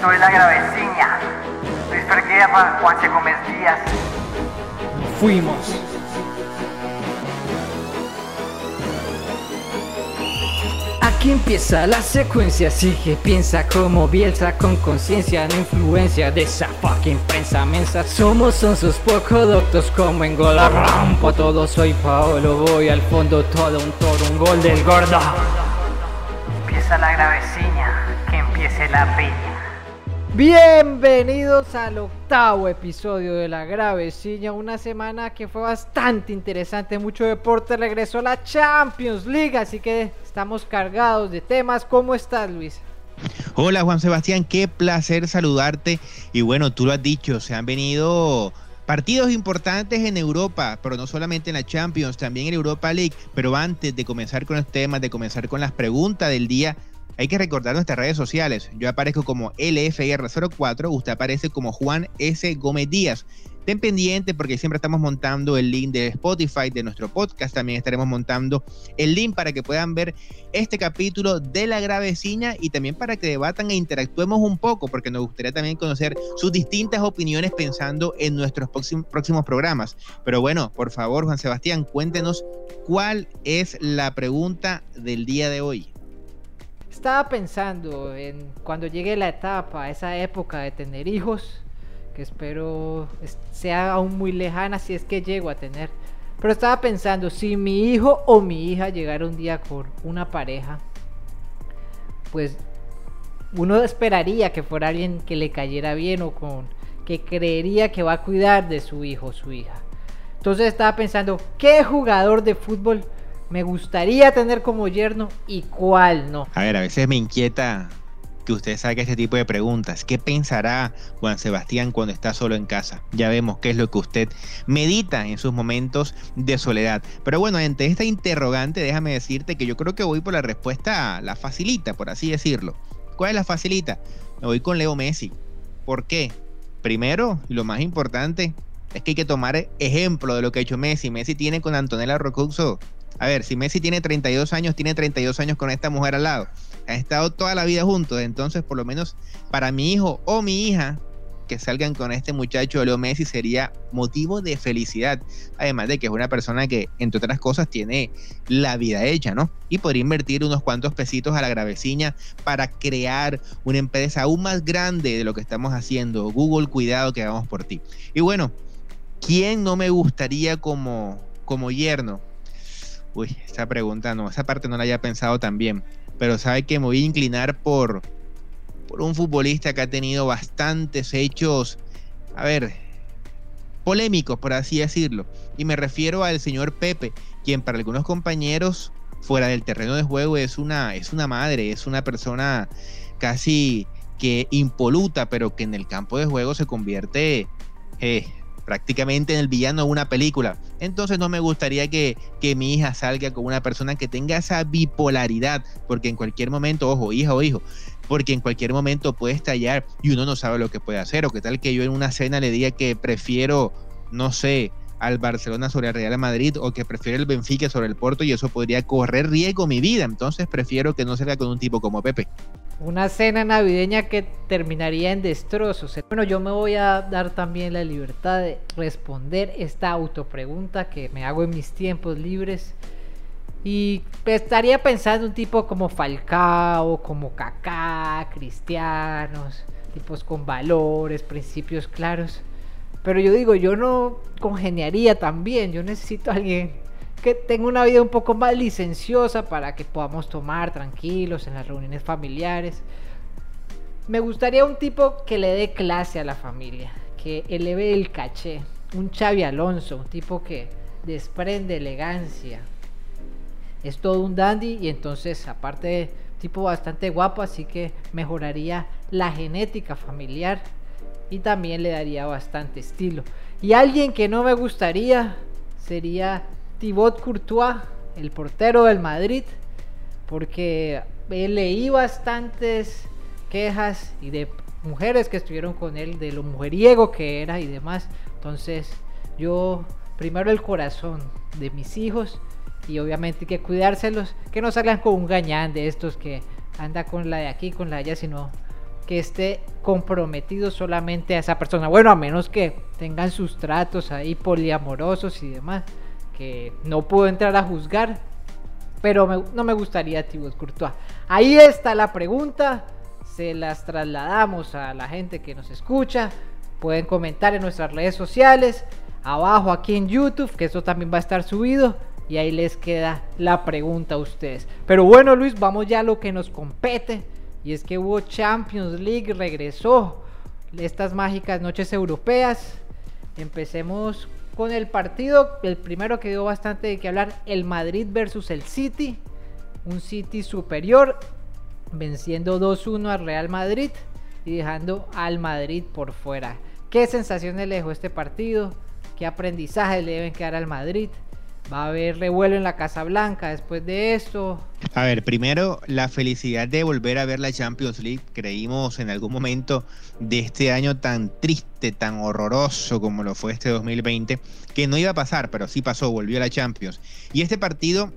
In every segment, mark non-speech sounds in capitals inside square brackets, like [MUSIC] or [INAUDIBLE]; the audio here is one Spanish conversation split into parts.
Es la graveciña. Luis Fergueva, Juanse Gómez Díaz. Fuimos. Aquí empieza la secuencia, sigue, piensa como Bielsa con conciencia, no influencia de esa fucking prensa mensa. Somos sus poco doctos como en gol rampo, todo soy Paolo, voy al fondo, todo un toro, un gol del gordo. Empieza la graveciña, que empiece la piña. Bienvenidos al octavo episodio de La Gravecilla, una semana que fue bastante interesante, mucho deporte, regresó la Champions League, así que estamos cargados de temas. ¿Cómo estás, Luis? Hola, Juan Sebastián, qué placer saludarte. Y bueno, tú lo has dicho, se han venido partidos importantes en Europa, pero no solamente en la Champions, también en Europa League. Pero antes de comenzar con los temas, de comenzar con las preguntas del día, hay que recordar nuestras redes sociales. Yo aparezco como LFR04, usted aparece como Juan S. Gómez Díaz. Ten pendiente porque siempre estamos montando el link de Spotify de nuestro podcast. También estaremos montando el link para que puedan ver este capítulo de La Gravecina y también para que debatan e interactuemos un poco porque nos gustaría también conocer sus distintas opiniones pensando en nuestros próximos programas. Pero bueno, por favor, Juan Sebastián, cuéntenos cuál es la pregunta del día de hoy. Estaba pensando en cuando llegue la etapa, esa época de tener hijos, que espero sea aún muy lejana si es que llego a tener. Pero estaba pensando, si mi hijo o mi hija llegara un día con una pareja, pues uno esperaría que fuera alguien que le cayera bien o con que creería que va a cuidar de su hijo o su hija. Entonces estaba pensando, ¿qué jugador de fútbol me gustaría tener como yerno y cuál no. A ver, a veces me inquieta que usted saque este tipo de preguntas. ¿Qué pensará Juan Sebastián cuando está solo en casa? Ya vemos qué es lo que usted medita en sus momentos de soledad. Pero bueno, ante esta interrogante, déjame decirte que yo creo que voy por la respuesta, la facilita, por así decirlo. ¿Cuál es la facilita? Me voy con Leo Messi. ¿Por qué? Primero, y lo más importante, es que hay que tomar ejemplo de lo que ha hecho Messi. Messi tiene con Antonella Rocuso a ver, si Messi tiene 32 años, tiene 32 años con esta mujer al lado. Han estado toda la vida juntos. Entonces, por lo menos para mi hijo o mi hija, que salgan con este muchacho Leo Messi sería motivo de felicidad. Además de que es una persona que, entre otras cosas, tiene la vida hecha, ¿no? Y podría invertir unos cuantos pesitos a la gravecina para crear una empresa aún más grande de lo que estamos haciendo. Google, cuidado que vamos por ti. Y bueno, ¿quién no me gustaría como, como yerno? Uy, esa pregunta no, esa parte no la había pensado también. Pero sabe que me voy a inclinar por, por un futbolista que ha tenido bastantes hechos, a ver, polémicos, por así decirlo. Y me refiero al señor Pepe, quien para algunos compañeros fuera del terreno de juego es una, es una madre, es una persona casi que impoluta, pero que en el campo de juego se convierte eh, prácticamente en el villano de una película. Entonces no me gustaría que, que mi hija salga con una persona que tenga esa bipolaridad, porque en cualquier momento, ojo, hija o hijo, porque en cualquier momento puede estallar y uno no sabe lo que puede hacer. O qué tal que yo en una cena le diga que prefiero, no sé, al Barcelona sobre el Real Madrid o que prefiero el Benfica sobre el Porto y eso podría correr riesgo mi vida. Entonces prefiero que no salga con un tipo como Pepe. Una cena navideña que terminaría en destrozos. Bueno, yo me voy a dar también la libertad de responder esta autopregunta que me hago en mis tiempos libres. Y estaría pensando un tipo como Falcao, como Kaká, cristianos, tipos con valores, principios claros. Pero yo digo, yo no congeniaría también. Yo necesito a alguien que tenga una vida un poco más licenciosa para que podamos tomar tranquilos en las reuniones familiares. Me gustaría un tipo que le dé clase a la familia, que eleve el caché, un Xavi Alonso, un tipo que desprende elegancia. Es todo un dandy y entonces aparte tipo bastante guapo, así que mejoraría la genética familiar y también le daría bastante estilo. Y alguien que no me gustaría sería Thibaut Courtois, el portero del Madrid, porque leí bastantes quejas y de mujeres que estuvieron con él, de lo mujeriego que era y demás. Entonces, yo primero el corazón de mis hijos y obviamente que cuidárselos, que no salgan con un gañán de estos que anda con la de aquí, con la de allá, sino que esté comprometido solamente a esa persona. Bueno, a menos que tengan sus tratos ahí poliamorosos y demás, no puedo entrar a juzgar, pero no me gustaría Thibaut Courtois. Ahí está la pregunta, se las trasladamos a la gente que nos escucha. Pueden comentar en nuestras redes sociales, abajo aquí en YouTube, que eso también va a estar subido. Y ahí les queda la pregunta a ustedes. Pero bueno, Luis, vamos ya a lo que nos compete. Y es que hubo Champions League, regresó estas mágicas noches europeas. Empecemos con el partido, el primero que dio bastante de que hablar, el Madrid versus el City. Un City superior, venciendo 2-1 al Real Madrid y dejando al Madrid por fuera. ¿Qué sensaciones le dejó este partido? ¿Qué aprendizaje le deben quedar al Madrid? Va a haber revuelo en la Casa Blanca después de esto. A ver, primero la felicidad de volver a ver la Champions League. Creímos en algún momento de este año tan triste, tan horroroso como lo fue este 2020, que no iba a pasar, pero sí pasó, volvió a la Champions. Y este partido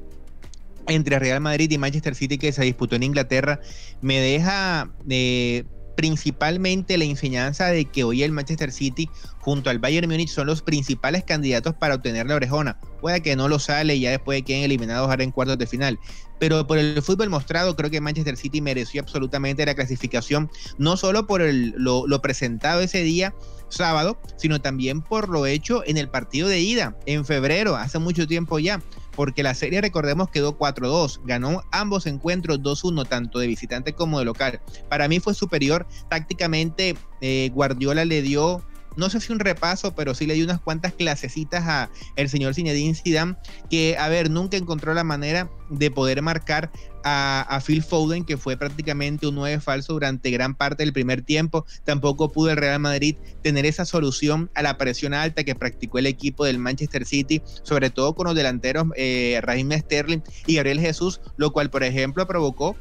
entre Real Madrid y Manchester City que se disputó en Inglaterra me deja eh, principalmente la enseñanza de que hoy el Manchester City junto al Bayern Múnich son los principales candidatos para obtener la orejona. Puede que no lo sale y ya después de que queden eliminados ahora en cuartos de final. Pero por el fútbol mostrado, creo que Manchester City mereció absolutamente la clasificación, no solo por lo, lo presentado ese día, sábado, sino también por lo hecho en el partido de ida, en febrero, hace mucho tiempo ya porque la serie, recordemos, quedó 4-2. Ganó ambos encuentros 2-1, tanto de visitante como de local. Para mí fue superior. Tácticamente, eh, Guardiola le dio no sé si un repaso, pero sí le dio unas cuantas clasecitas a el señor Zinedine Zidane, que, a ver, nunca encontró la manera de poder marcar a, Phil Foden, que fue prácticamente un 9 falso durante gran parte del primer tiempo. Tampoco pudo el Real Madrid tener esa solución a la presión alta que practicó el equipo del Manchester City, sobre todo con los delanteros eh, Raheem Sterling y Gabriel Jesús, lo cual, por ejemplo, provocó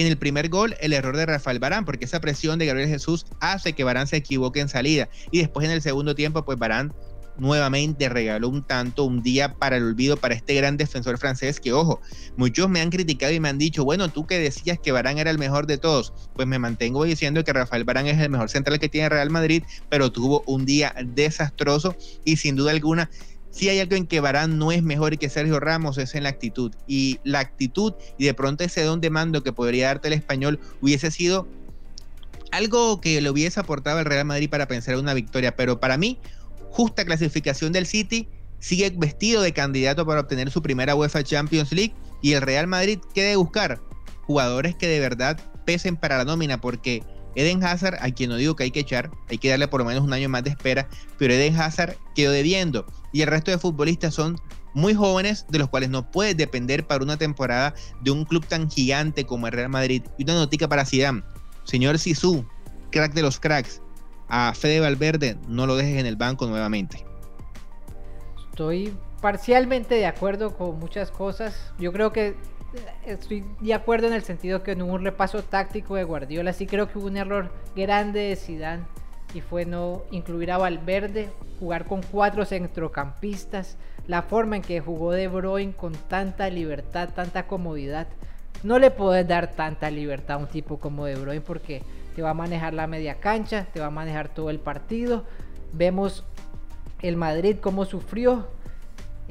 en el primer gol el error de Rafael Barán, porque esa presión de Gabriel Jesús hace que Barán se equivoque en salida. Y después en el segundo tiempo, pues Barán nuevamente regaló un tanto, un día para el olvido para este gran defensor francés que, ojo, muchos me han criticado y me han dicho, bueno, tú que decías que Barán era el mejor de todos, pues me mantengo diciendo que Rafael Barán es el mejor central que tiene Real Madrid, pero tuvo un día desastroso y sin duda alguna si hay algo en que Barán no es mejor que Sergio Ramos es en la actitud. Y la actitud y de pronto ese don de mando que podría darte el español hubiese sido algo que le hubiese aportado al Real Madrid para pensar en una victoria. Pero para mí, justa clasificación del City, sigue vestido de candidato para obtener su primera UEFA Champions League. Y el Real Madrid, ¿qué debe buscar? Jugadores que de verdad pesen para la nómina, porque Eden Hazard, a quien no digo que hay que echar, hay que darle por lo menos un año más de espera, pero Eden Hazard quedó debiendo y el resto de futbolistas son muy jóvenes de los cuales no puedes depender para una temporada de un club tan gigante como el Real Madrid. Y una notica para Zidane, señor Sisu, crack de los cracks, a Fede Valverde no lo dejes en el banco nuevamente. Estoy parcialmente de acuerdo con muchas cosas. Yo creo que estoy de acuerdo en el sentido que en un repaso táctico de Guardiola sí creo que hubo un error grande de Zidane y fue no incluir a Valverde, jugar con cuatro centrocampistas, la forma en que jugó De Bruyne con tanta libertad, tanta comodidad. No le puedes dar tanta libertad a un tipo como De Bruyne porque te va a manejar la media cancha, te va a manejar todo el partido. Vemos el Madrid cómo sufrió,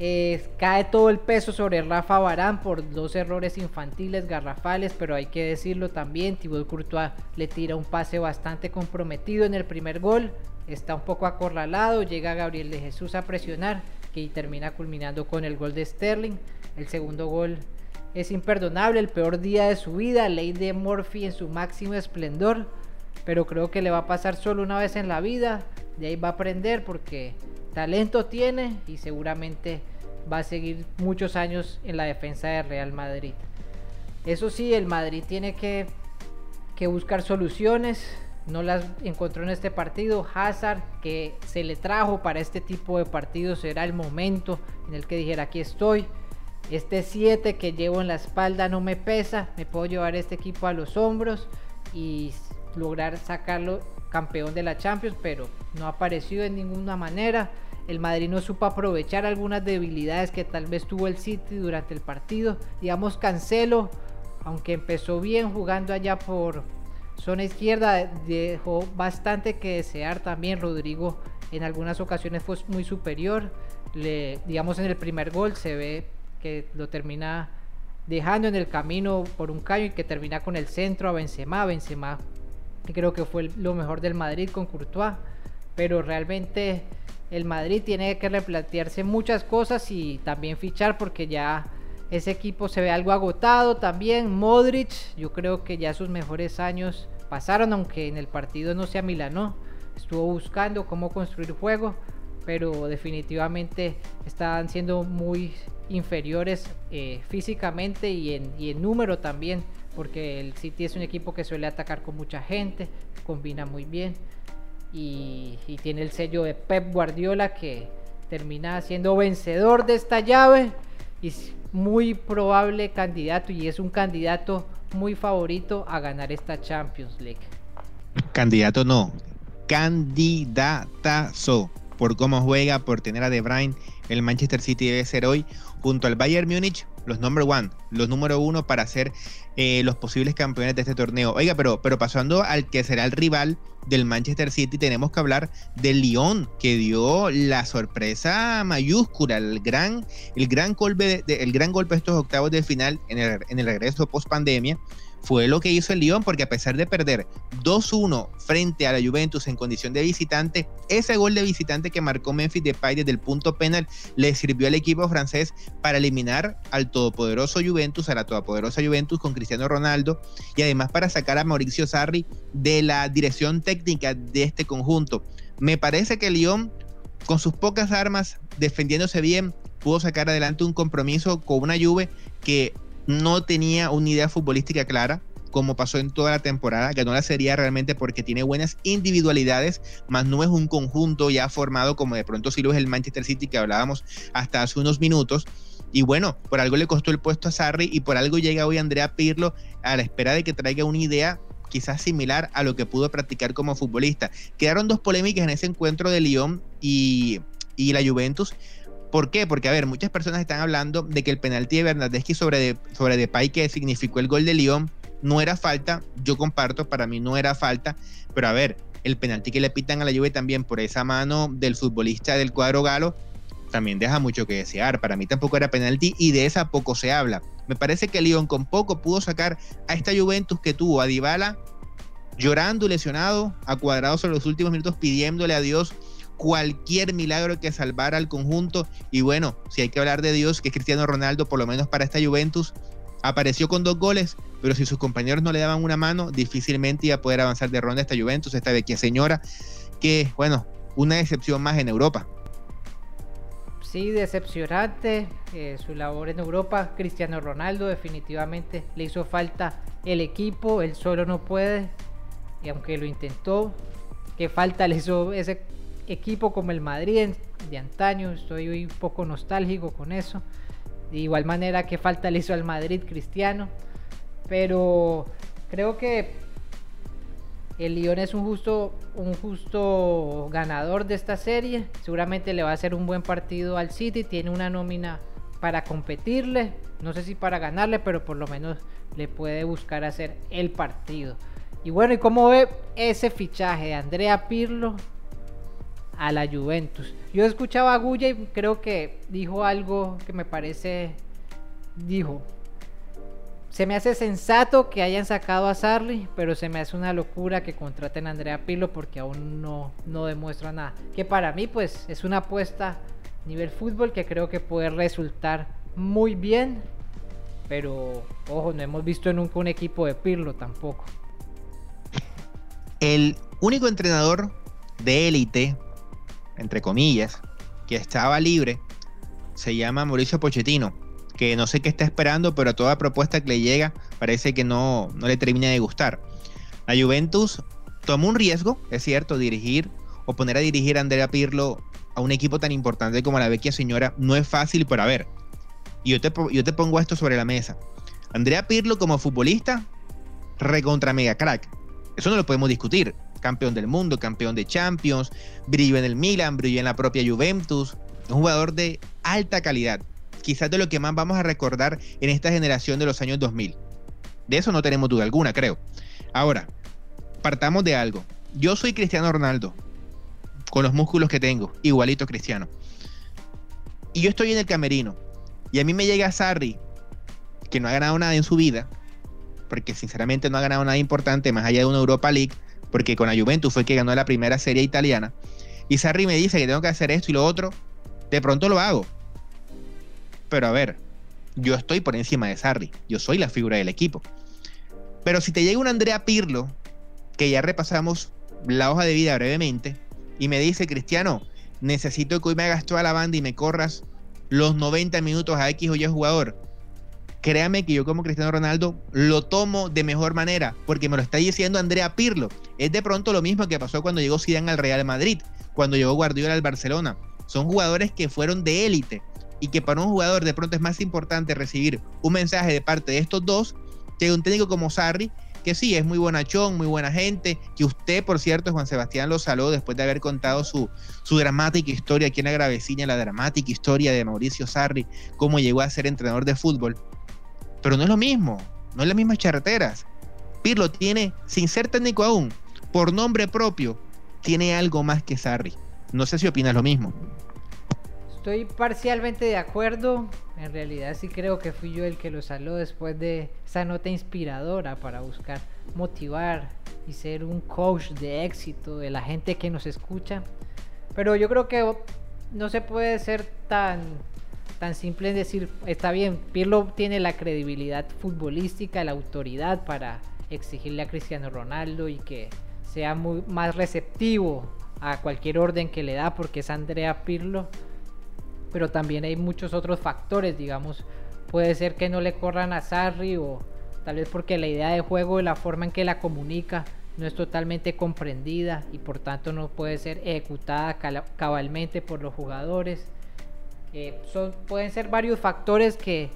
eh, cae todo el peso sobre Rafa Barán por dos errores infantiles, garrafales, pero hay que decirlo también, Thibaut Courtois le tira un pase bastante comprometido en el primer gol, está un poco acorralado, llega Gabriel de Jesús a presionar, que termina culminando con el gol de Sterling, el segundo gol es imperdonable, el peor día de su vida, ley de Murphy en su máximo esplendor, pero creo que le va a pasar solo una vez en la vida, de ahí va a aprender porque talento tiene y seguramente va a seguir muchos años en la defensa de Real Madrid. Eso sí, el Madrid tiene que, que buscar soluciones. No las encontró en este partido. Hazard, que se le trajo para este tipo de partidos, será el momento en el que dijera aquí estoy. Este 7 que llevo en la espalda no me pesa. Me puedo llevar este equipo a los hombros y lograr sacarlo campeón de la Champions, pero no ha aparecido de ninguna manera. El Madrid no supo aprovechar algunas debilidades que tal vez tuvo el City durante el partido. Digamos, Cancelo, aunque empezó bien jugando allá por zona izquierda dejó bastante que desear también. Rodrigo en algunas ocasiones fue muy superior. Le, digamos en el primer gol se ve que lo termina dejando en el camino por un caño y que termina con el centro a Benzema. Benzema creo que fue lo mejor del Madrid con Courtois. Pero realmente el Madrid tiene que replantearse muchas cosas y también fichar porque ya ese equipo se ve algo agotado también. Modric, yo creo que ya sus mejores años pasaron, aunque en el partido no sea Milano. Estuvo buscando cómo construir juego, pero definitivamente están siendo muy inferiores eh, físicamente y en, y en número también, porque el City es un equipo que suele atacar con mucha gente, combina muy bien y, tiene el sello de Pep Guardiola que termina siendo vencedor de esta llave y muy probable candidato y es un candidato muy favorito a ganar esta Champions League. Candidato no, candidatazo por cómo juega, por tener a De Bruyne. El Manchester City debe ser hoy junto al Bayern Múnich los number one, los número uno para ser eh, los posibles campeones de este torneo. Oiga, pero, pero pasando al que será el rival del Manchester City, tenemos que hablar del Lyon, que dio la sorpresa mayúscula, el gran, el gran golpe, de, el gran golpe de estos octavos de final en el, en el regreso post pandemia fue lo que hizo el Lyon, porque a pesar de perder 2-1 frente a la Juventus en condición de visitante, ese gol de visitante que marcó Memphis Depay desde el punto penal le sirvió al equipo francés para eliminar al todopoderoso Juventus, a la todopoderosa Juventus con Cristiano Ronaldo y además para sacar a Mauricio Sarri de la dirección técnica de este conjunto. Me parece que el Lyon, con sus pocas armas, defendiéndose bien, pudo sacar adelante un compromiso con una Juve que no tenía una idea futbolística clara, como pasó en toda la temporada. Ganó la serie realmente porque tiene buenas individualidades, más no es un conjunto ya formado como de pronto sí lo es el Manchester City que hablábamos hasta hace unos minutos. Y bueno, por algo le costó el puesto a Sarri y por algo llega hoy Andrea Pirlo a la espera de que traiga una idea quizás similar a lo que pudo practicar como futbolista. Quedaron dos polémicas en ese encuentro de Lyon y, y la Juventus, ¿Por qué? Porque, a ver, muchas personas están hablando de que el penalti de Bernardeschi sobre, de, sobre Depay, que significó el gol de Lyon, no era falta. Yo comparto, para mí no era falta. Pero, a ver, el penalti que le pitan a la Juve también por esa mano del futbolista del cuadro galo, también deja mucho que desear. Para mí tampoco era penalti y de esa poco se habla. Me parece que Lyon con poco pudo sacar a esta Juventus que tuvo a Dybala llorando y lesionado, a cuadrado sobre los últimos minutos pidiéndole a Dios cualquier milagro que salvara al conjunto. Y bueno, si hay que hablar de Dios, que es Cristiano Ronaldo, por lo menos para esta Juventus, apareció con dos goles, pero si sus compañeros no le daban una mano, difícilmente iba a poder avanzar de ronda esta Juventus, esta vecchia señora, que bueno, una decepción más en Europa. Sí, decepcionante eh, su labor en Europa. Cristiano Ronaldo definitivamente le hizo falta el equipo, él solo no puede, y aunque lo intentó, qué falta le hizo ese equipo como el Madrid de antaño, estoy un poco nostálgico con eso. De igual manera que falta le hizo al Madrid Cristiano. Pero creo que el Lyon es un justo, un justo ganador de esta serie. Seguramente le va a hacer un buen partido al City. Tiene una nómina para competirle. No sé si para ganarle, pero por lo menos le puede buscar hacer el partido. Y bueno, ¿y cómo ve ese fichaje de Andrea Pirlo a la Juventus. Yo escuchaba a Guya y creo que dijo algo que me parece, dijo, se me hace sensato que hayan sacado a Sarli, pero se me hace una locura que contraten a Andrea Pirlo porque aún no, no demuestra nada. Que para mí pues es una apuesta a nivel fútbol que creo que puede resultar muy bien. Pero ojo, no hemos visto nunca un equipo de Pirlo tampoco. El único entrenador de élite entre comillas, que estaba libre, se llama Mauricio Pochettino, que no sé qué está esperando, pero a toda propuesta que le llega parece que no, no le termina de gustar. La Juventus tomó un riesgo, es cierto, dirigir o poner a dirigir a Andrea Pirlo a un equipo tan importante como la Vecchia Señora no es fácil, pero a ver, yo te, yo te pongo esto sobre la mesa. Andrea Pirlo como futbolista, recontra mega crack. Eso no lo podemos discutir campeón del mundo, campeón de Champions, brilló en el Milan, brilló en la propia Juventus, un jugador de alta calidad, quizás de lo que más vamos a recordar en esta generación de los años 2000. De eso no tenemos duda alguna, creo. Ahora, partamos de algo. Yo soy Cristiano Ronaldo, con los músculos que tengo, igualito Cristiano. Y yo estoy en el camerino. Y a mí me llega Sarri, que no ha ganado nada en su vida, porque sinceramente no ha ganado nada importante más allá de una Europa League, porque con la Juventus fue que ganó la primera serie italiana. Y Sarri me dice que tengo que hacer esto y lo otro, de pronto lo hago. Pero a ver, yo estoy por encima de Sarri, yo soy la figura del equipo. Pero si te llega un Andrea Pirlo, que ya repasamos la hoja de vida brevemente, y me dice, Cristiano, necesito que hoy me hagas toda la banda y me corras los 90 minutos a X o Y jugador. Créame que yo como Cristiano Ronaldo lo tomo de mejor manera, porque me lo está diciendo Andrea Pirlo. Es de pronto lo mismo que pasó cuando llegó Zidane al Real Madrid, cuando llegó Guardiola al Barcelona. Son jugadores que fueron de élite y que para un jugador de pronto es más importante recibir un mensaje de parte de estos dos que un técnico como Sarri, que sí, es muy bonachón, muy buena gente, que usted, por cierto, Juan Sebastián lo saludó después de haber contado su, su dramática historia aquí en la Gravecina, la dramática historia de Mauricio Sarri, cómo llegó a ser entrenador de fútbol. Pero no es lo mismo, no es las mismas charreteras. Pirlo tiene, sin ser técnico aún, por nombre propio, tiene algo más que Sarri. No sé si opinas lo mismo. Estoy parcialmente de acuerdo. En realidad sí creo que fui yo el que lo saló después de esa nota inspiradora para buscar motivar y ser un coach de éxito de la gente que nos escucha. Pero yo creo que no se puede ser tan tan simple en decir, está bien, Pirlo tiene la credibilidad futbolística, la autoridad para exigirle a Cristiano Ronaldo y que sea más receptivo a cualquier orden que le da porque es Andrea Pirlo. Pero también hay muchos otros factores, digamos, puede ser que no le corran a Sarri o tal vez porque la idea de juego la forma en que la comunica no es totalmente comprendida y por tanto no puede ser ejecutada cabalmente por los jugadores. Son, pueden ser varios factores que,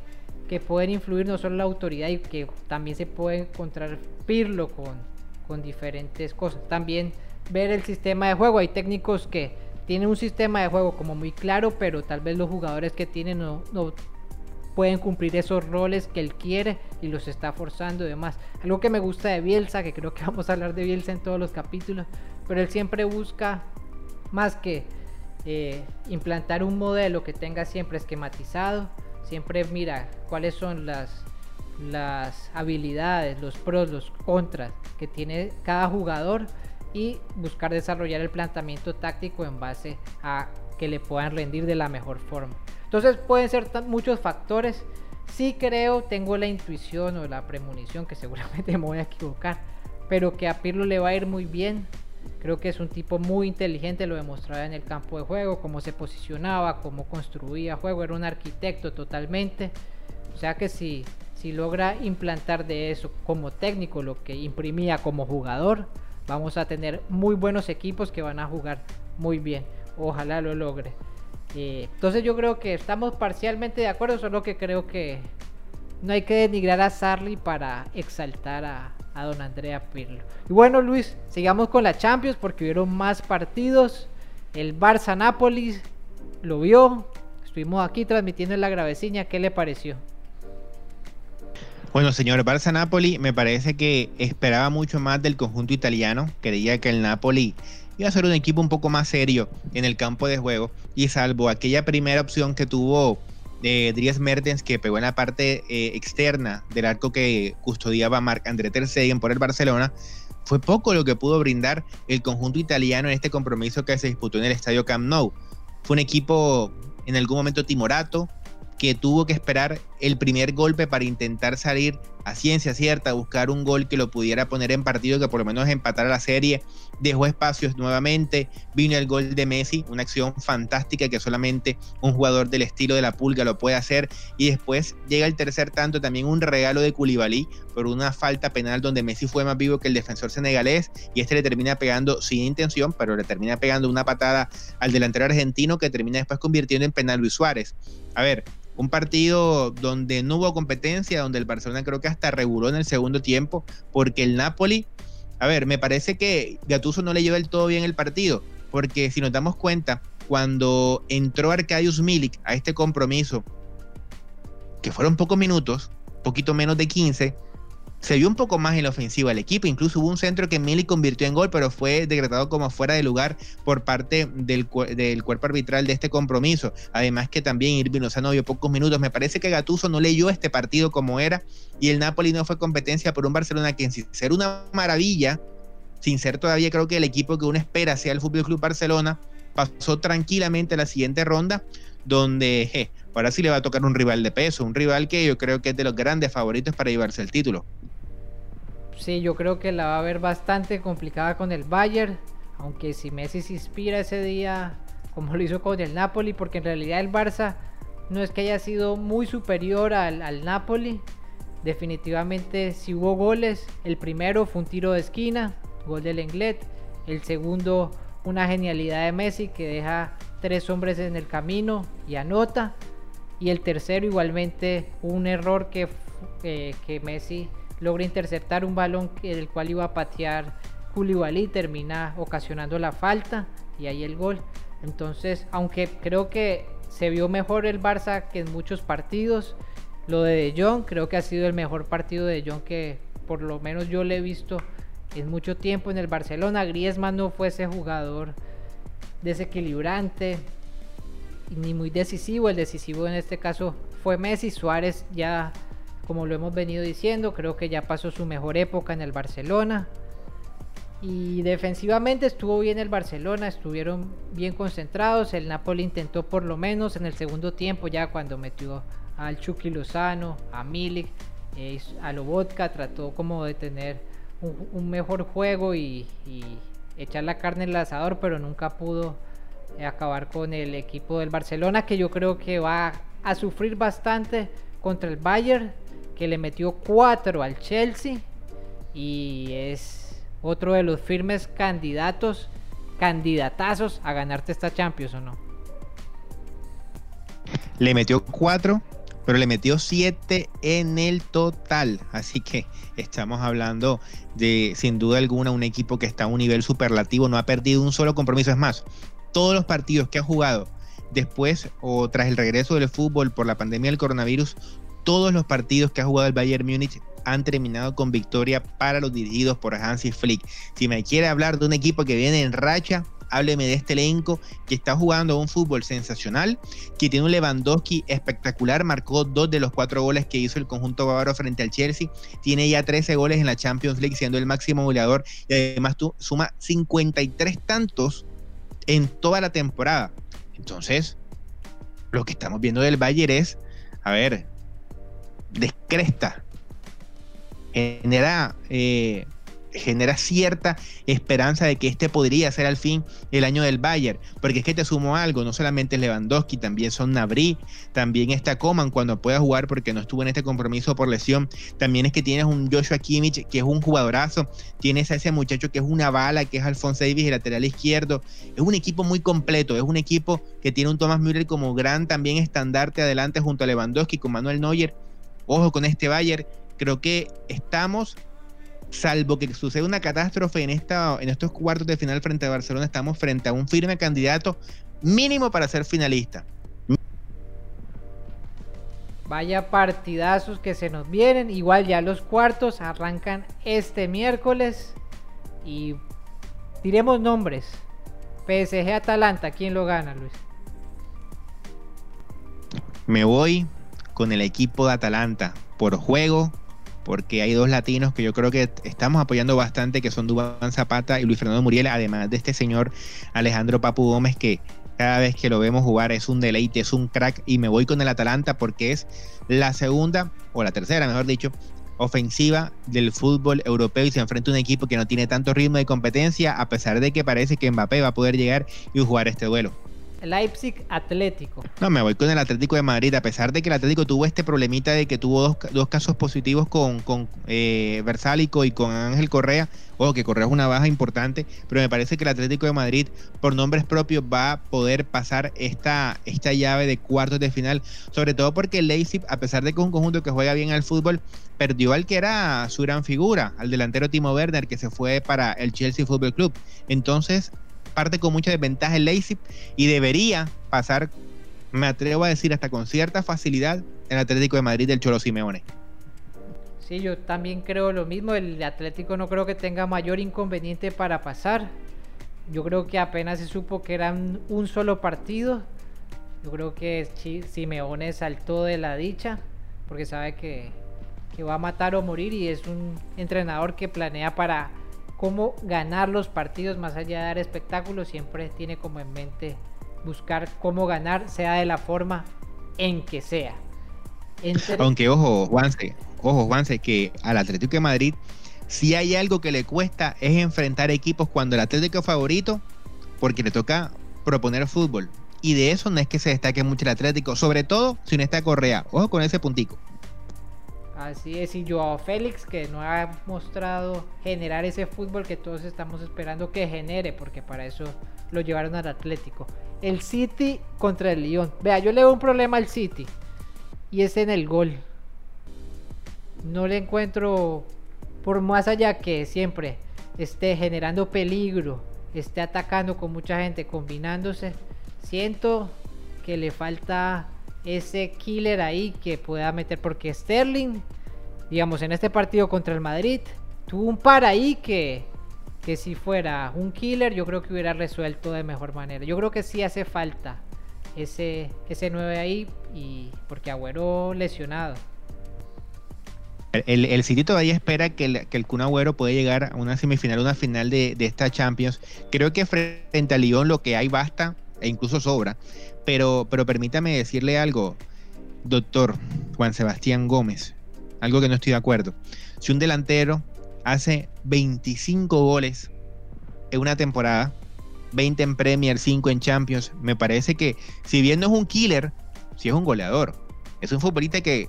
que, pueden influir no solo la autoridad y que también se puede encontrar con, con diferentes cosas. También ver el sistema de juego. Hay técnicos que tienen un sistema de juego como muy claro, pero tal vez los jugadores que tienen no, no pueden cumplir esos roles que él quiere y los está forzando y demás. Algo que me gusta de Bielsa, que creo que [LAUGHS] vamos a hablar de Bielsa en todos los capítulos, pero él siempre busca más que eh, implantar un modelo que tenga siempre esquematizado, siempre mira cuáles son las, las habilidades, los pros, los contras que tiene cada jugador y buscar desarrollar el planteamiento táctico en base a que le puedan rendir de la mejor forma. Entonces pueden ser muchos factores. Sí creo, tengo la intuición o la premonición que seguramente [LAUGHS] me voy a equivocar, pero que a Pirlo le va a ir muy bien Creo que es un tipo muy inteligente, lo demostraba en el campo de juego, cómo se posicionaba, cómo construía juego, era un arquitecto totalmente. O sea que si, si logra implantar de eso como técnico lo que imprimía como jugador, vamos a tener muy buenos equipos que van a jugar muy bien. Ojalá lo logre. Eh, entonces yo creo que estamos parcialmente de acuerdo, solo que creo que no hay que denigrar a Sarli para exaltar a, a don Andrea Pirlo. Y bueno, Luis, sigamos con la Champions porque hubieron más partidos. El Barça Nápoles lo vio. Estuvimos aquí transmitiendo en la graveciña. ¿Qué le pareció? Bueno, señor, Barça Napoli me parece que esperaba mucho más del conjunto italiano. Creía que el Napoli iba a ser un equipo un poco más serio en el campo de juego. Y salvo aquella primera opción que tuvo de Dries Mertens que pegó en la parte eh, externa del arco que custodiaba Marc André Ter Stegen por el Barcelona, fue poco lo que pudo brindar el conjunto italiano en este compromiso que se disputó en el estadio Camp Nou. Fue un equipo en algún momento timorato, que tuvo que esperar el primer golpe para intentar salir a ciencia cierta, buscar un gol que lo pudiera poner en partido, que por lo menos empatara la serie, dejó espacios nuevamente, vino el gol de Messi, una acción fantástica que solamente un jugador del estilo de la pulga lo puede hacer, y después llega el tercer tanto, también un regalo de Koulibaly por una falta penal donde Messi fue más vivo que el defensor senegalés, y este le termina pegando sin intención, pero le termina pegando una patada al delantero argentino que termina después convirtiendo en penal Luis Suárez. A ver, un partido donde no hubo competencia, donde el Barcelona creo que hasta reguló en el segundo tiempo, porque el Napoli, a ver, me parece que Gattuso no le lleva del todo bien el partido, porque si nos damos cuenta, cuando entró Arcadius Milik a este compromiso, que fueron pocos minutos, poquito menos de 15, se vio un poco más en la ofensiva del equipo. Incluso hubo un centro que Mili convirtió en gol, pero fue decretado como fuera de lugar por parte del, del cuerpo arbitral de este compromiso. Además que también Irving Lozano vio pocos minutos. Me parece que Gatuso no leyó este partido como era y el Napoli no fue competencia por un Barcelona que sin ser una maravilla, sin ser todavía creo que el equipo que uno espera sea el Fútbol Club Barcelona, pasó tranquilamente a la siguiente ronda donde ahora sí le va a tocar un rival de peso, un rival que yo creo que es de los grandes favoritos para llevarse el título. Sí, yo creo que la va a ver bastante complicada con el Bayern. Aunque si Messi se inspira ese día, como lo hizo con el Napoli, porque en realidad el Barça no es que haya sido muy superior al, Napoli. Definitivamente si hubo goles. El primero fue un tiro de esquina, gol del Englet. El segundo, una genialidad de Messi que deja tres hombres en el camino y anota. Y el tercero igualmente un error que, eh, que Messi logra interceptar un balón del cual iba a patear Koulibaly, termina ocasionando la falta y ahí el gol. Entonces, aunque creo que se vio mejor el Barça que en muchos partidos, lo de De Jong creo que ha sido el mejor partido de De Jong que por lo menos yo le he visto en mucho tiempo en el Barcelona. Griezmann no fue ese jugador desequilibrante ni muy decisivo. El decisivo en este caso fue Messi. Suárez ya como lo hemos venido diciendo, creo que ya pasó su mejor época en el Barcelona. Y defensivamente estuvo bien el Barcelona, estuvieron bien concentrados. El Napoli intentó por lo menos en el segundo tiempo, ya cuando metió al Chucky Lozano, a Milik, eh, a Lobotka, trató como de tener un, mejor juego y, echar la carne en el asador, pero nunca pudo eh, acabar con el equipo del Barcelona, que yo creo que va a sufrir bastante contra el Bayern que le metió 4 al Chelsea y es otro de los firmes candidatos, candidatazos a ganarte esta Champions o no. Le metió 4, pero le metió 7 en el total. Así que estamos hablando de, sin duda alguna, un equipo que está a un nivel superlativo, no ha perdido un solo compromiso. Es más, todos los partidos que ha jugado después o tras el regreso del fútbol por la pandemia del coronavirus, todos los partidos que ha jugado el Bayern Múnich han terminado con victoria para los dirigidos por Hansi Flick. Si me quiere hablar de un equipo que viene en racha, hábleme de este elenco que está jugando un fútbol sensacional, que tiene un Lewandowski espectacular, marcó dos de los cuatro goles que hizo el conjunto bávaro frente al Chelsea, tiene ya 13 goles en la Champions League siendo el máximo goleador y además suma 53 tantos en toda la temporada. Entonces, lo que estamos viendo del Bayern es, a ver, descresta, genera, eh, genera cierta esperanza de que este podría ser al fin el año del Bayern, porque es que te sumo algo, no solamente es Lewandowski, también son Nabri, también está Coman cuando pueda jugar porque no estuvo en este compromiso por lesión, también es que tienes un Joshua Kimmich que es un jugadorazo, tienes a ese muchacho que es una bala, que es Alfonso Davis, el lateral izquierdo, es un equipo muy completo, es un equipo que tiene un Thomas Müller como gran también estandarte adelante junto a Lewandowski con Manuel Neuer, ojo con este Bayern, creo que estamos, salvo que suceda una catástrofe en, esta, en estos cuartos de final frente a Barcelona, estamos frente a un firme candidato mínimo para ser finalista. Vaya partidazos que se nos vienen. Igual ya los cuartos arrancan este miércoles. Y diremos nombres. PSG Atalanta, ¿quién lo gana, Luis? Me voy con el equipo de Atalanta por juego, porque hay dos latinos que yo creo que estamos apoyando bastante, que son Dubán Zapata y Luis Fernando Muriel, además de este señor Alejandro Papu Gómez, que cada vez que lo vemos jugar es un deleite, es un crack, y me voy con el Atalanta porque es la segunda, o la tercera, mejor dicho, ofensiva del fútbol europeo y se enfrenta a un equipo que no tiene tanto ritmo de competencia, a pesar de que parece que Mbappé va a poder llegar y jugar este duelo. Leipzig Atlético. No, me voy con el Atlético de Madrid, a pesar de que el Atlético tuvo este problemita de que tuvo dos, casos positivos con, con eh, Versálico y con Ángel Correa. Ojo, que Correa es una baja importante, pero me parece que el Atlético de Madrid, por nombres propios, va a poder pasar esta, esta llave de cuartos de final, sobre todo porque el Leipzig, a pesar de que es un conjunto que juega bien al fútbol, perdió al que era su gran figura, al delantero Timo Werner, que se fue para el Chelsea Football Club. Entonces, parte con mucha desventaja el Leipzig y debería pasar, me atrevo a decir, hasta con cierta facilidad el Atlético de Madrid del Cholo Simeone. Sí, yo también creo lo mismo. El Atlético no creo que tenga mayor inconveniente para pasar. Yo creo que apenas se supo que eran un solo partido. Yo creo que Simeone saltó de la dicha porque sabe que, que va a matar o morir y es un entrenador que planea para cómo ganar los partidos más allá de dar espectáculos. Siempre tiene como en mente buscar cómo ganar, sea de la forma en que sea. Aunque ojo, Juanse, ojo, Juanse, que al Atlético de Madrid, si hay algo que le cuesta es enfrentar equipos cuando el Atlético es favorito, porque le toca proponer fútbol. Y de eso no es que se destaque mucho el Atlético, sobre todo si no está Correa. Ojo con ese puntico. Así es, y Joao Félix, que no ha mostrado generar ese fútbol que todos estamos esperando que genere, porque para eso lo llevaron al Atlético. El City contra el Lyon. Vea, yo le veo un problema al City, y es en el gol. No le encuentro, por más allá que siempre esté generando peligro, esté atacando con mucha gente, combinándose, siento que le falta ese killer ahí que pueda meter. Porque Sterling, digamos, en este partido contra el Madrid, tuvo un par ahí que, que si fuera un killer, yo creo que hubiera resuelto de mejor manera. Yo creo que sí hace falta ese, ese 9 ahí, y porque Agüero lesionado. El, el City todavía espera que el, que el Kun Agüero puede llegar a una semifinal, una final de, de esta Champions. Creo que frente a Lyon lo que hay basta e incluso sobra. Pero, pero permítame decirle algo, doctor Juan Sebastián Gómez, algo que no estoy de acuerdo. Si un delantero hace 25 goles en una temporada, 20 en Premier, 5 en Champions, me parece que si bien no es un killer, si es un goleador. Es un futbolista que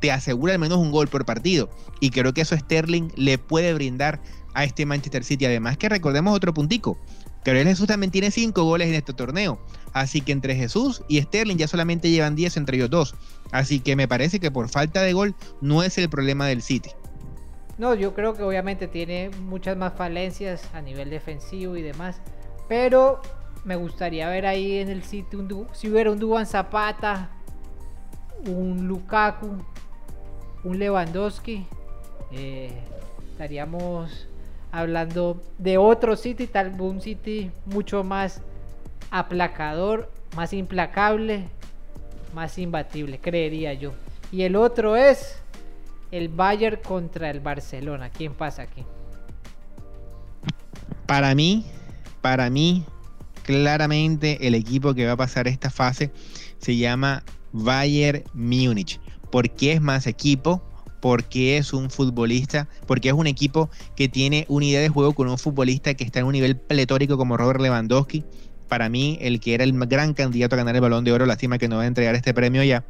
te asegura al menos un gol por partido. Y creo que eso Sterling le puede brindar a este Manchester City. Además que recordemos otro puntico. Gabriel Jesús también tiene 5 goles en este torneo. Así que entre Jesús y Sterling ya solamente llevan 10 entre ellos dos. Así que me parece que por falta de gol no es el problema del City. No, yo creo que obviamente tiene muchas más falencias a nivel defensivo y demás. Pero me gustaría ver ahí en el City un si hubiera un Duban Zapata, un Lukaku, un Lewandowski. Eh, estaríamos hablando de otro City, tal un City mucho más aplacador, más implacable, más imbatible, creería yo. Y el otro es el Bayern contra el Barcelona. ¿Quién pasa aquí? Para mí, para mí, claramente el equipo que va a pasar esta fase se llama Bayern Múnich. porque es más equipo? Porque es un futbolista, porque es un equipo que tiene una idea de juego con un futbolista que está en un nivel pletórico como Robert Lewandowski. Para mí, el que era el gran candidato a ganar el balón de oro, lástima que no va a entregar este premio ya.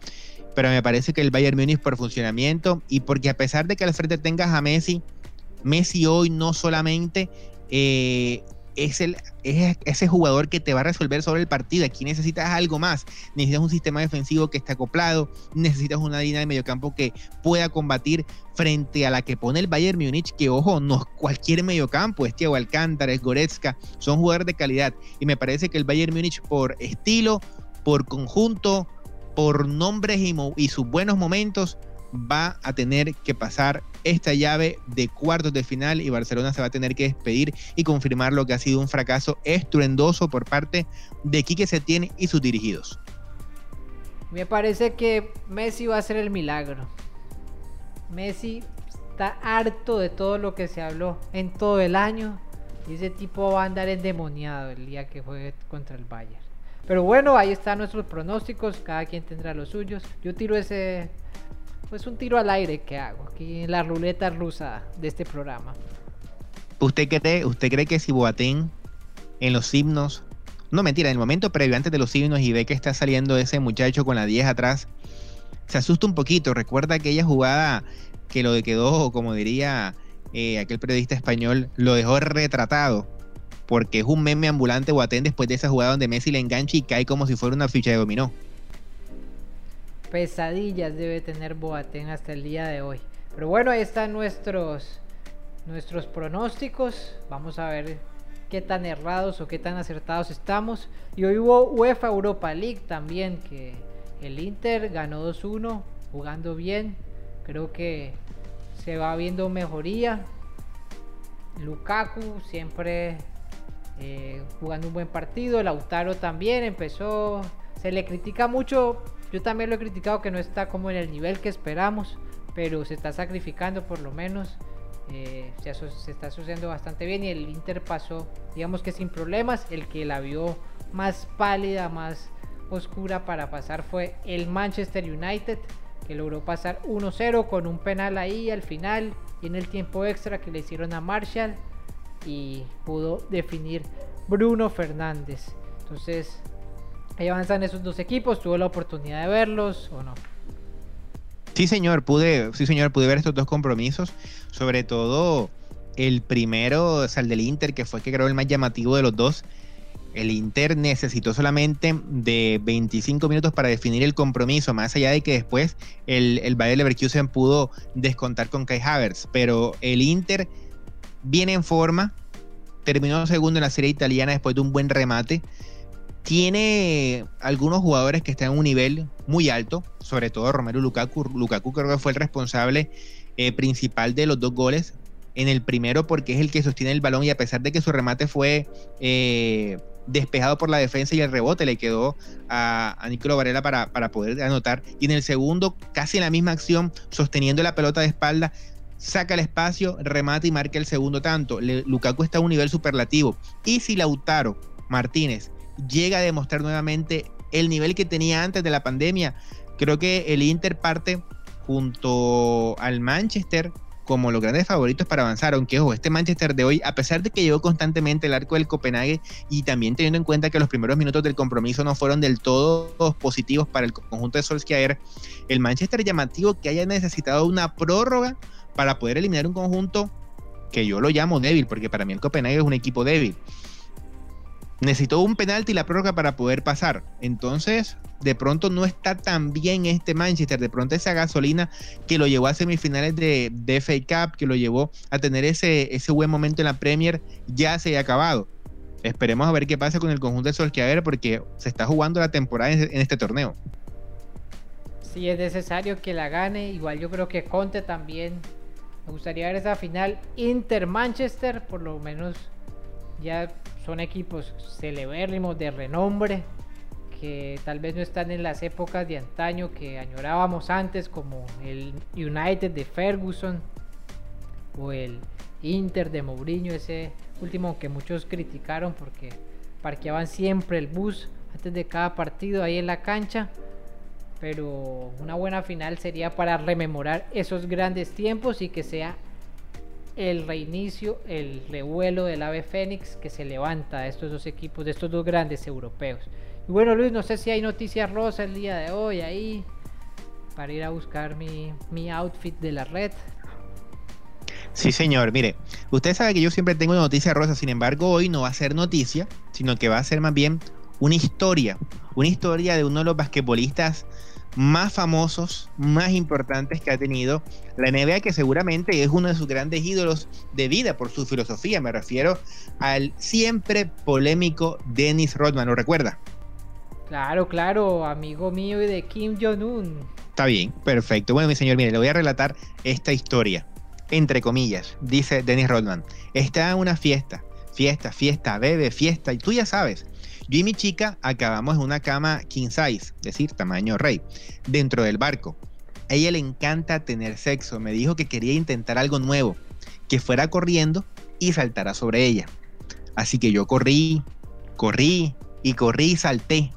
Pero me parece que el Bayern Múnich por funcionamiento y porque a pesar de que al frente tengas a Messi, Messi hoy no solamente eh, es, el, es ese jugador que te va a resolver sobre el partido. Aquí necesitas algo más. Necesitas un sistema defensivo que esté acoplado. Necesitas una línea de mediocampo que pueda combatir frente a la que pone el Bayern Múnich. Que ojo, no cualquier mediocampo. Es Thiago Alcántara, es Goretzka. Son jugadores de calidad. Y me parece que el Bayern Múnich, por estilo, por conjunto, por nombres y, y sus buenos momentos, va a tener que pasar esta llave de cuartos de final y Barcelona se va a tener que despedir y confirmar lo que ha sido un fracaso estruendoso por parte de Quique Setién y sus dirigidos. Me parece que Messi va a ser el milagro. Messi está harto de todo lo que se habló en todo el año. Y ese tipo va a andar endemoniado el día que juegue contra el Bayern. Pero bueno, ahí están nuestros pronósticos. Cada quien tendrá los suyos. Yo tiro ese pues un tiro al aire que hago aquí en la ruleta rusa de este programa. ¿Usted cree, usted cree que si Boateng en los himnos, no mentira, en el momento previo antes de los himnos y ve que está saliendo ese muchacho con la 10 atrás, se asusta un poquito? Recuerda aquella jugada que lo quedó, como diría eh, aquel periodista español, lo dejó retratado porque es un meme ambulante Boateng después de esa jugada donde Messi le engancha y cae como si fuera una ficha de dominó pesadillas debe tener Boateng hasta el día de hoy. Pero bueno, ahí están nuestros, nuestros pronósticos. Vamos a ver qué tan errados o qué tan acertados estamos. Y hoy hubo UEFA Europa League también, que el Inter ganó 2-1, jugando bien. Creo que se va viendo mejoría. Lukaku siempre eh, jugando un buen partido. Lautaro también empezó. Se le critica mucho. Yo también lo he criticado que no está como en el nivel que esperamos. Pero se está sacrificando por lo menos. Eh, se, está asociando bastante bien. Y el Inter pasó, digamos que sin problemas. El que la vio más pálida, más oscura para pasar fue el Manchester United. Que logró pasar 1-0 con un penal ahí al final. Y en el tiempo extra que le hicieron a Marshall y pudo definir Bruno Fernández. Entonces, ahí avanzan esos dos equipos. ¿Tuvo la oportunidad de verlos o no? Sí, señor, pude, sí, señor, pude ver estos dos compromisos. Sobre todo el primero, el del Inter, que fue que creo el más llamativo de los dos. El Inter necesitó solamente de 25 minutos para definir el compromiso, más allá de que después el, el Bayer Leverkusen pudo descontar con Kai Havertz. Pero el Inter viene en forma, terminó segundo en la serie italiana después de un buen remate. Tiene algunos jugadores que están en un nivel muy alto, sobre todo Romero Lukaku. Lukaku creo que fue el responsable eh, principal de los dos goles. En el primero porque es el que sostiene el balón y a pesar de que su remate fue eh, despejado por la defensa y el rebote le quedó a, a Nicolo Varela para, poder anotar. Y en el segundo, casi en la misma acción, sosteniendo la pelota de espalda, saca el espacio, remata y marca el segundo tanto. Lukaku está a un nivel superlativo. Y si Lautaro Martínez llega a demostrar nuevamente el nivel que tenía antes de la pandemia, creo que el Inter parte junto al Manchester como los grandes favoritos para avanzar, aunque ojo, este Manchester de hoy, a pesar de que llegó constantemente el arco del Copenhague y también teniendo en cuenta que los primeros minutos del compromiso no fueron del todo positivos para el conjunto de Solskjaer, el Manchester llamativo que haya necesitado una prórroga para poder eliminar un conjunto que yo lo llamo débil, porque para mí el Copenhague es un equipo débil. Necesitó un penalti y la prórroga para poder pasar. Entonces, de pronto no está tan bien este Manchester. De pronto esa gasolina que lo llevó a semifinales de, FA Cup, que lo llevó a tener ese, ese buen momento en la Premier, ya se ha acabado. Esperemos a ver qué pasa con el conjunto de Solskjaer porque se está jugando la temporada en, en este torneo. Si es necesario que la gane, igual yo creo que Conte también me gustaría ver esa final Inter-Manchester, por lo menos ya son equipos celebérrimos de renombre que tal vez no están en las épocas de antaño que añorábamos antes, como el United de Ferguson o el Inter de Mourinho, ese último que muchos criticaron porque parqueaban siempre el bus antes de cada partido ahí en la cancha. Pero una buena final sería para rememorar esos grandes tiempos y que sea el reinicio, el revuelo del ave fénix que se levanta de estos dos equipos, de estos dos grandes europeos. Y bueno Luis, no sé si hay noticias rosa el día de hoy ahí para ir a buscar mi, mi outfit de la red. Sí, señor. Mire, usted sabe que yo siempre tengo noticia rosa, sin embargo, hoy no va a ser noticia, sino que va a ser más bien una historia. Una historia de uno de los basquetbolistas más famosos, más importantes que ha tenido la NBA, que seguramente es uno de sus grandes ídolos de vida por su filosofía. Me refiero al siempre polémico Dennis Rodman, ¿lo recuerda? Claro, claro, amigo mío y de Kim Jong-un. Está bien, perfecto. Bueno, mi señor, mire, le voy a relatar esta historia. Entre comillas, dice Dennis Rodman. Está en una fiesta, fiesta, fiesta, bebe, fiesta, y tú ya sabes, yo y mi chica acabamos en una cama king size, es decir, tamaño rey, dentro del barco. Ella le encanta tener sexo, me dijo que quería intentar algo nuevo, que fuera corriendo y saltara sobre ella. Así que yo corrí, corrí y corrí y salté.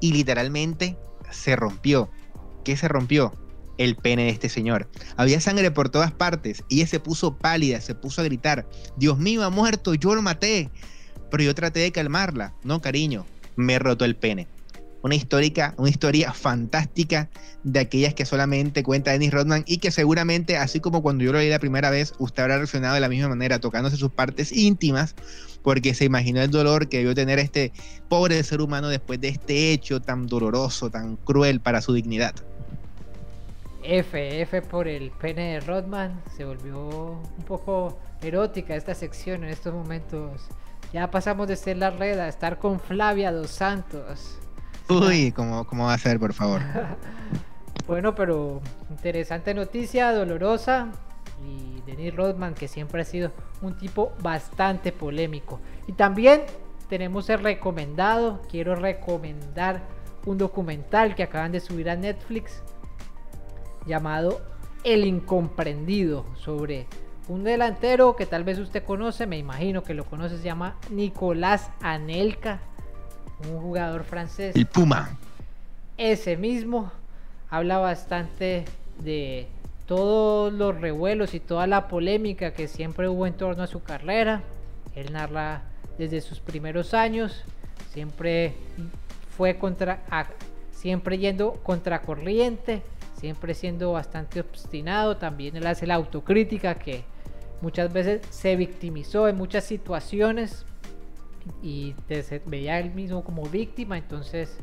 Y literalmente se rompió. ¿Qué se rompió? El pene de este señor. Había sangre por todas partes. Ella se puso pálida, se puso a gritar. Dios mío, ha muerto, yo lo maté pero yo traté de calmarla. No, cariño, me roto el pene. Una, histórica, una historia fantástica de aquellas que solamente cuenta Dennis Rodman y que seguramente, así como cuando yo lo leí la primera vez, usted habrá reaccionado de la misma manera, tocándose sus partes íntimas, porque se imaginó el dolor que debió tener este pobre ser humano después de este hecho tan doloroso, tan cruel para su dignidad. F, F por el pene de Rodman, se volvió un poco erótica esta sección en estos momentos ya pasamos de ser la red a estar con Flavia dos Santos. Uy, ¿cómo, cómo va a ser, por favor? [LAUGHS] bueno, pero interesante noticia, dolorosa. y Denis Rodman, que siempre ha sido un tipo bastante polémico. Y también tenemos el recomendado, quiero recomendar un documental que acaban de subir a Netflix llamado El Incomprendido sobre un delantero que tal vez usted conoce, me imagino que lo conoce, se llama Nicolás Anelka, un jugador francés. El Puma. Ese mismo habla bastante de todos los revuelos y toda la polémica que siempre hubo en torno a su carrera. Él narra desde sus primeros años, siempre fue contra, siempre yendo contracorriente, siempre siendo bastante obstinado. También él hace la autocrítica que muchas veces se victimizó en muchas situaciones y se veía él mismo como víctima, entonces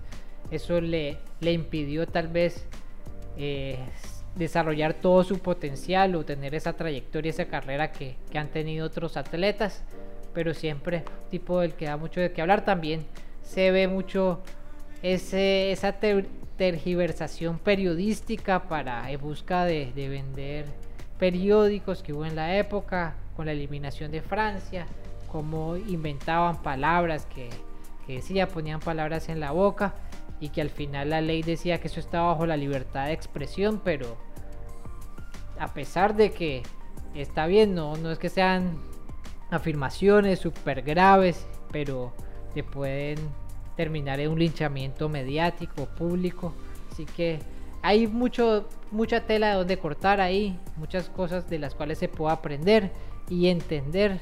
eso le, impidió tal vez eh, desarrollar todo su potencial o tener esa trayectoria, esa carrera que, que han tenido otros atletas, pero siempre tipo del que da mucho de qué hablar. También se ve mucho ese, esa tergiversación periodística para en busca de, de vender periódicos que hubo en la época, con la eliminación de Francia, cómo inventaban palabras que, que decía, ponían palabras en la boca y que al final la ley decía que eso estaba bajo la libertad de expresión, pero a pesar de que está bien, no, no es que sean afirmaciones súper graves, pero te pueden terminar en un linchamiento mediático, público, así que hay mucho, mucha tela de donde cortar ahí, muchas cosas de las cuales se puede aprender y entender,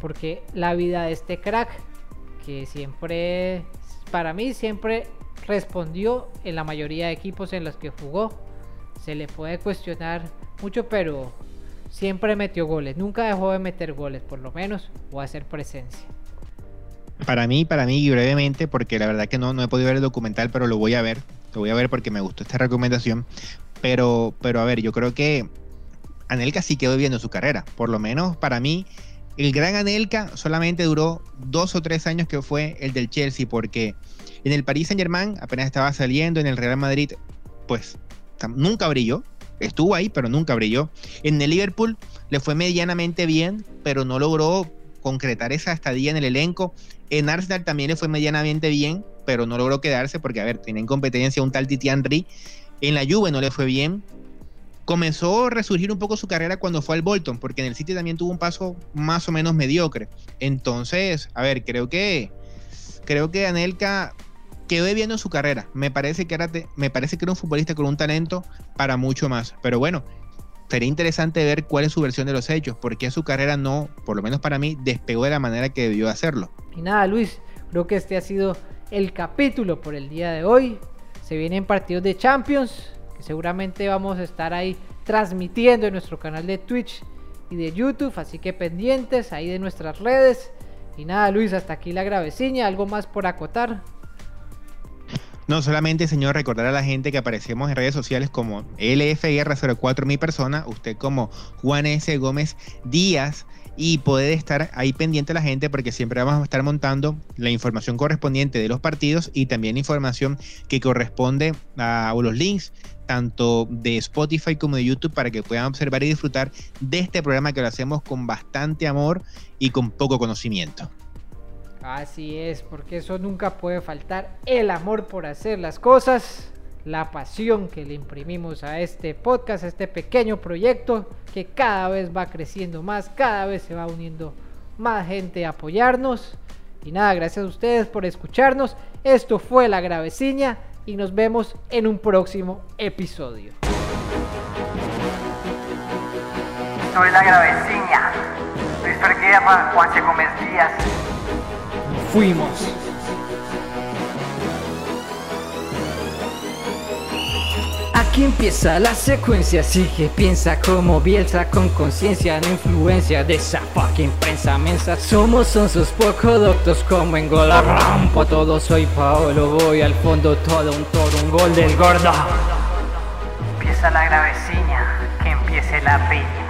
porque la vida de este crack, que siempre, para mí, siempre respondió en la mayoría de equipos en los que jugó, se le puede cuestionar mucho, pero siempre metió goles, nunca dejó de meter goles, por lo menos, o hacer presencia. Para mí, para mí, brevemente, porque la verdad que no, no he podido ver el documental, pero lo voy a ver. Lo voy a ver porque me gustó esta recomendación. Pero, pero a ver, yo creo que Anelka sí quedó viendo su carrera. Por lo menos para mí, el gran Anelka solamente duró dos o tres años que fue el del Chelsea, porque en el Paris Saint Germain apenas estaba saliendo, en el Real Madrid, pues nunca brilló. Estuvo ahí, pero nunca brilló. En el Liverpool le fue medianamente bien, pero no logró concretar esa estadía en el elenco. En Arsenal también le fue medianamente bien, pero no logró quedarse porque, a ver, tiene en competencia un tal Titi Henry. En la Juve no le fue bien. Comenzó a resurgir un poco su carrera cuando fue al Bolton, porque en el City también tuvo un paso más o menos mediocre. Entonces, a ver, creo que creo que Anelka quedó viendo su carrera. Me parece que era me parece que era un futbolista con un talento para mucho más. Pero bueno, sería interesante ver cuál es su versión de los hechos, porque su carrera no, por lo menos para mí, despegó de la manera que debió hacerlo. Y nada, Luis, creo que este ha sido el capítulo por el día de hoy. Se vienen partidos de Champions, que seguramente vamos a estar ahí transmitiendo en nuestro canal de Twitch y de YouTube, así que pendientes ahí de nuestras redes. Y nada, Luis, hasta aquí la graveciña, algo más por acotar. No solamente, señor, recordar a la gente que aparecemos en redes sociales como LFR04 mi persona, usted como Juan S. Gómez Díaz y poder estar ahí pendiente la gente porque siempre vamos a estar montando la información correspondiente de los partidos y también información que corresponde a los links tanto de Spotify como de YouTube para que puedan observar y disfrutar de este programa que lo hacemos con bastante amor y con poco conocimiento. Así es, porque eso nunca puede faltar, el amor por hacer las cosas, la pasión que le imprimimos a este podcast, a este pequeño proyecto que cada vez va creciendo más, cada vez se va uniendo más gente a apoyarnos. Y nada, gracias a ustedes por escucharnos. Esto fue La Graveciña y nos vemos en un próximo episodio. Soy La Graveciña. Luis Ferguera, Juan Gómez Díaz fuimos. Aquí empieza la secuencia, sigue, piensa como Bielsa con conciencia, no influencia de esa fucking prensa mensa. Somos sus poco doctos como en gol rampo, todo soy Paolo, voy al fondo, todo un toro, un gol del gordo. Empieza la graveciña, que empiece la piña.